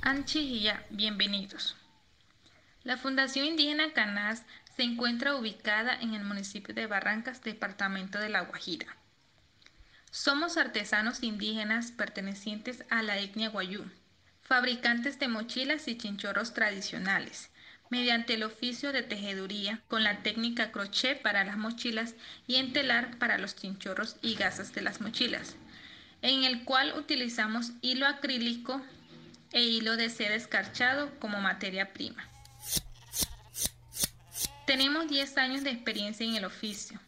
Anchijilla, bienvenidos. La Fundación Indígena Canás se encuentra ubicada en el municipio de Barrancas, departamento de La Guajira. Somos artesanos indígenas pertenecientes a la etnia guayú, fabricantes de mochilas y chinchorros tradicionales, mediante el oficio de tejeduría con la técnica crochet para las mochilas y entelar para los chinchorros y gasas de las mochilas, en el cual utilizamos hilo acrílico e hilo de seda escarchado como materia prima. Tenemos 10 años de experiencia en el oficio.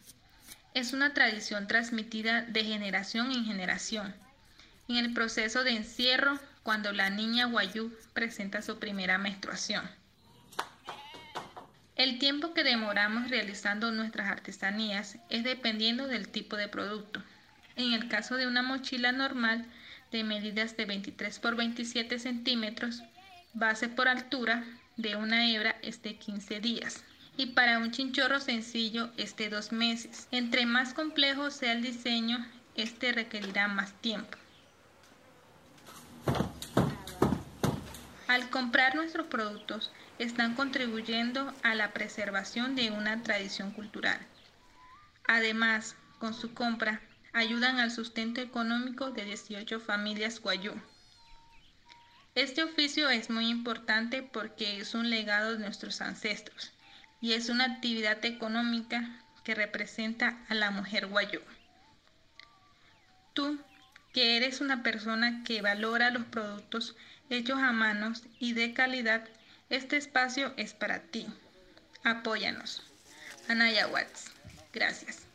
Es una tradición transmitida de generación en generación. En el proceso de encierro, cuando la niña guayú presenta su primera menstruación. El tiempo que demoramos realizando nuestras artesanías es dependiendo del tipo de producto. En el caso de una mochila normal, de medidas de 23 por 27 centímetros, base por altura de una hebra es de 15 días y para un chinchorro sencillo es de 2 meses. Entre más complejo sea el diseño, este requerirá más tiempo. Al comprar nuestros productos, están contribuyendo a la preservación de una tradición cultural. Además, con su compra, ayudan al sustento económico de 18 familias guayú. Este oficio es muy importante porque es un legado de nuestros ancestros y es una actividad económica que representa a la mujer guayú. Que eres una persona que valora los productos hechos a manos y de calidad, este espacio es para ti. Apóyanos. Anaya Watts. Gracias.